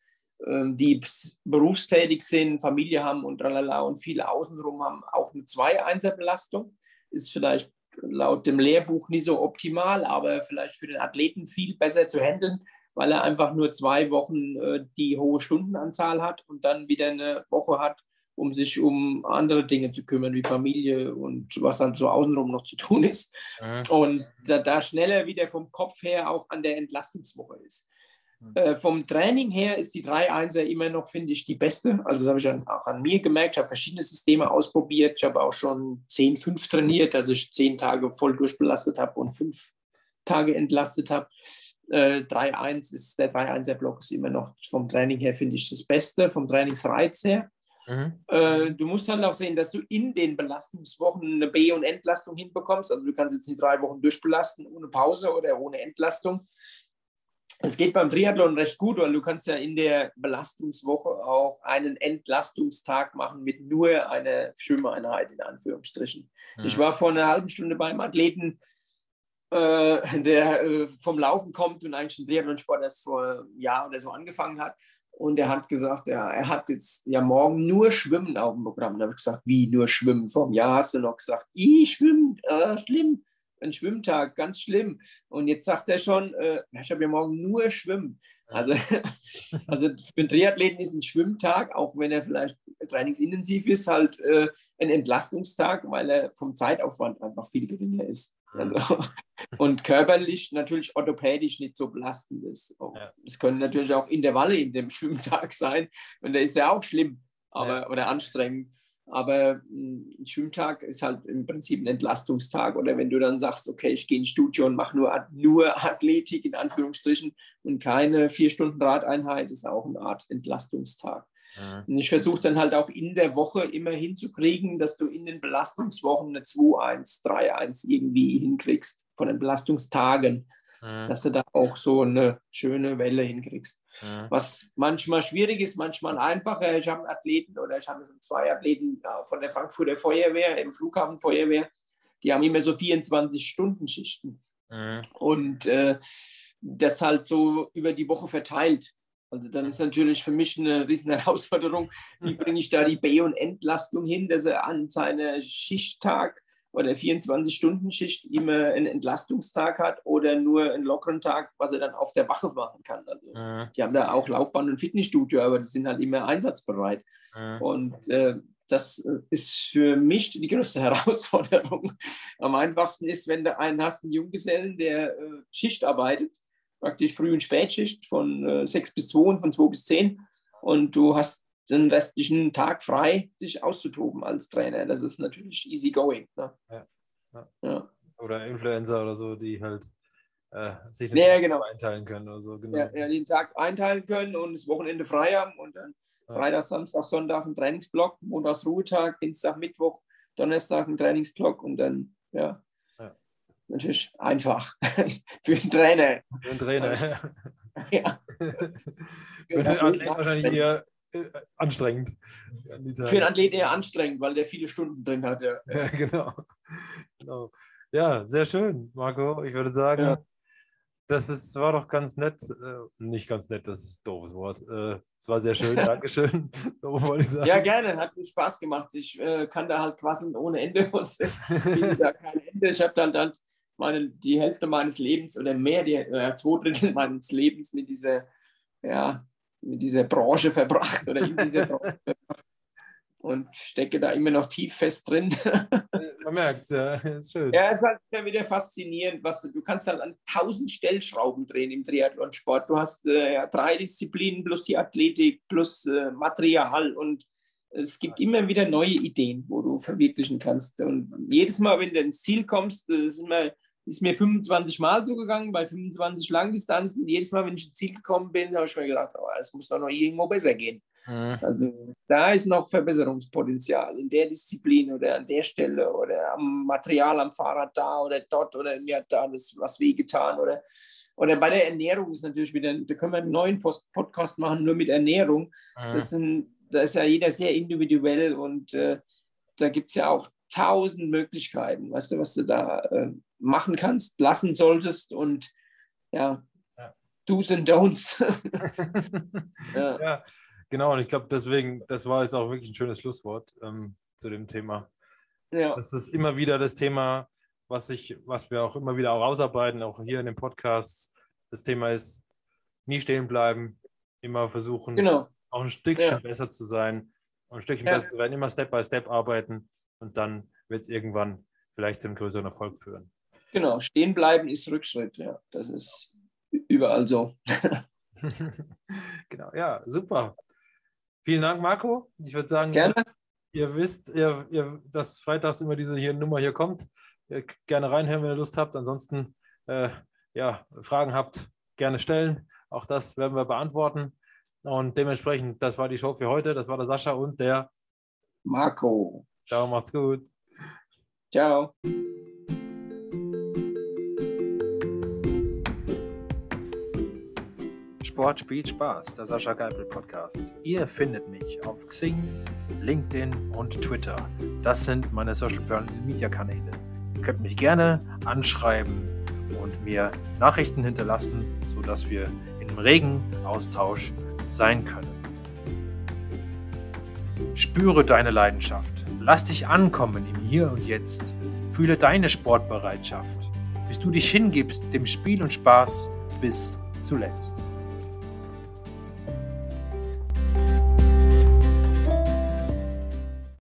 ähm, die berufstätig sind, Familie haben und tralala und viele außenrum haben, auch eine Zwei-Einser-Belastung. Ist vielleicht laut dem Lehrbuch nicht so optimal, aber vielleicht für den Athleten viel besser zu handeln, weil er einfach nur zwei Wochen äh, die hohe Stundenanzahl hat und dann wieder eine Woche hat, um sich um andere Dinge zu kümmern, wie Familie und was dann so außenrum noch zu tun ist. Mhm. Und da, da, schneller wieder vom Kopf her auch an der Entlastungswoche ist. Äh, vom Training her ist die 3-1er immer noch, finde ich, die beste. Also das habe ich auch an mir gemerkt. Ich habe verschiedene Systeme ausprobiert. Ich habe auch schon 10-5 trainiert, also ich zehn Tage voll durchbelastet habe und fünf Tage entlastet habe. Äh, 3-1 ist der 3-1er Block ist immer noch vom Training her, finde ich, das Beste, vom Trainingsreiz her. Mhm. Äh, du musst dann auch sehen, dass du in den Belastungswochen eine B- und Entlastung hinbekommst. Also du kannst jetzt nicht drei Wochen durchbelasten ohne Pause oder ohne Entlastung. Es geht beim Triathlon recht gut, weil du kannst ja in der Belastungswoche auch einen Entlastungstag machen mit nur einer Schwimmeinheit in Anführungsstrichen. Mhm. Ich war vor einer halben Stunde beim Athleten, äh, der äh, vom Laufen kommt und eigentlich ein Triathlonsport erst vor einem Jahr oder so angefangen hat. Und er hat gesagt, ja, er hat jetzt ja morgen nur Schwimmen auf dem Programm. Da habe ich gesagt, wie nur Schwimmen? Vor einem Jahr hast du noch gesagt, ich schwimmen, äh, schlimm, ein Schwimmtag, ganz schlimm. Und jetzt sagt er schon, äh, ich habe ja morgen nur Schwimmen. Also, also für einen Triathleten ist ein Schwimmtag, auch wenn er vielleicht trainingsintensiv ist, halt äh, ein Entlastungstag, weil er vom Zeitaufwand einfach viel geringer ist. Also, und körperlich natürlich orthopädisch nicht so belastend ist. Es ja. können natürlich auch Intervalle in dem Schwimmtag sein und da ist ja auch schlimm aber, ja. oder anstrengend. Aber hm, ein Schwimmtag ist halt im Prinzip ein Entlastungstag. Oder wenn du dann sagst, okay, ich gehe ins Studio und mache nur, nur Athletik in Anführungsstrichen und keine vier Stunden Radeinheit, ist auch eine Art Entlastungstag. Und ich versuche dann halt auch in der Woche immer hinzukriegen, dass du in den Belastungswochen eine 2-1, 3-1 irgendwie hinkriegst, von den Belastungstagen, mhm. dass du da auch so eine schöne Welle hinkriegst. Mhm. Was manchmal schwierig ist, manchmal einfacher. Ich habe einen Athleten oder ich habe schon zwei Athleten von der Frankfurter Feuerwehr, im Flughafenfeuerwehr, die haben immer so 24-Stunden-Schichten. Mhm. Und äh, das halt so über die Woche verteilt. Also dann ist natürlich für mich eine riesen Herausforderung, wie bringe ich da die B- und Entlastung hin, dass er an seinem Schichttag oder 24-Stunden-Schicht immer einen Entlastungstag hat oder nur einen lockeren Tag, was er dann auf der Wache machen kann. Also ja. die haben da auch Laufbahn und Fitnessstudio, aber die sind halt immer einsatzbereit. Ja. Und äh, das ist für mich die größte Herausforderung. Am einfachsten ist, wenn du einen hast, einen Junggesellen, der äh, Schicht arbeitet praktisch Früh- und Spätschicht von äh, 6 bis 2 und von 2 bis 10. Und du hast den restlichen Tag frei, sich auszutoben als Trainer. Das ist natürlich easy going. Ne? Ja. Ja. Ja. Oder Influencer oder so, die halt äh, sich den ja, genau. einteilen können. Also, genau. ja, den Tag einteilen können und das Wochenende frei haben und dann Freitag, Samstag, Sonntag ein Trainingsblock, Montags Ruhetag, Dienstag, Mittwoch, Donnerstag ein Trainingsblock und dann, ja, natürlich einfach für einen Trainer. Für einen Trainer. ja. Für einen Athlet wahrscheinlich eher anstrengend. Für einen Athlet eher anstrengend, weil der viele Stunden drin hat. Ja, ja genau. genau. Ja, sehr schön, Marco. Ich würde sagen, ja. das ist, war doch ganz nett. Äh, nicht ganz nett, das ist ein doofes Wort. Äh, es war sehr schön, Dankeschön. so wollte ich sagen. Ja, gerne, hat mir Spaß gemacht. Ich äh, kann da halt quasseln ohne Ende und finde da kein Ende. Ich habe dann, dann meine, die Hälfte meines Lebens oder mehr, die, äh, zwei Drittel meines Lebens mit dieser ja, mit dieser Branche verbracht oder in dieser Branche verbracht und stecke da immer noch tief fest drin. Man merkt ja, ist schön. Ja, es ist halt immer wieder faszinierend, was du, du kannst halt an tausend Stellschrauben drehen im Triathlonsport. Du hast äh, ja, drei Disziplinen plus die Athletik plus äh, Material und es gibt immer wieder neue Ideen, wo du verwirklichen kannst. Und jedes Mal, wenn du ins Ziel kommst, das ist immer ist mir 25 Mal so gegangen, bei 25 Langdistanzen. Jedes Mal, wenn ich ins Ziel gekommen bin, habe ich mir gedacht, oh, es muss doch noch irgendwo besser gehen. Mhm. Also da ist noch Verbesserungspotenzial in der Disziplin oder an der Stelle oder am Material am Fahrrad da oder dort oder mir hat da was wehgetan oder oder bei der Ernährung ist natürlich wieder, da können wir einen neuen Post Podcast machen, nur mit Ernährung. Mhm. Das sind, da ist ja jeder sehr individuell und äh, da gibt es ja auch tausend Möglichkeiten, weißt du, was du da äh, machen kannst, lassen solltest und ja, ja. Do's and Don'ts. ja. ja. genau. Und ich glaube, deswegen, das war jetzt auch wirklich ein schönes Schlusswort ähm, zu dem Thema. Ja. Das ist immer wieder das Thema, was, ich, was wir auch immer wieder auch ausarbeiten, auch hier in den Podcasts. Das Thema ist, nie stehen bleiben, immer versuchen, genau. auch ein Stückchen ja. besser zu sein, ein Stückchen besser zu werden, immer Step by Step arbeiten und dann wird es irgendwann vielleicht zu einem größeren Erfolg führen. Genau, stehen bleiben ist Rückschritt, ja. Das ist überall so. genau, ja, super. Vielen Dank, Marco. Ich würde sagen, gerne. Ihr, wisst, ihr, ihr, dass freitags immer diese hier Nummer hier kommt. Ihr gerne reinhören, wenn ihr Lust habt. Ansonsten, äh, ja, Fragen habt, gerne stellen. Auch das werden wir beantworten. Und dementsprechend, das war die Show für heute. Das war der Sascha und der Marco. Ciao, macht's gut. Ciao. Sport spielt Spaß, der Sascha Geipel Podcast. Ihr findet mich auf Xing, LinkedIn und Twitter. Das sind meine Social Media Kanäle. Ihr könnt mich gerne anschreiben und mir Nachrichten hinterlassen, sodass wir in einem regen Austausch sein können. Spüre deine Leidenschaft. Lass dich ankommen im Hier und Jetzt. Fühle deine Sportbereitschaft, bis du dich hingibst dem Spiel und Spaß bis zuletzt.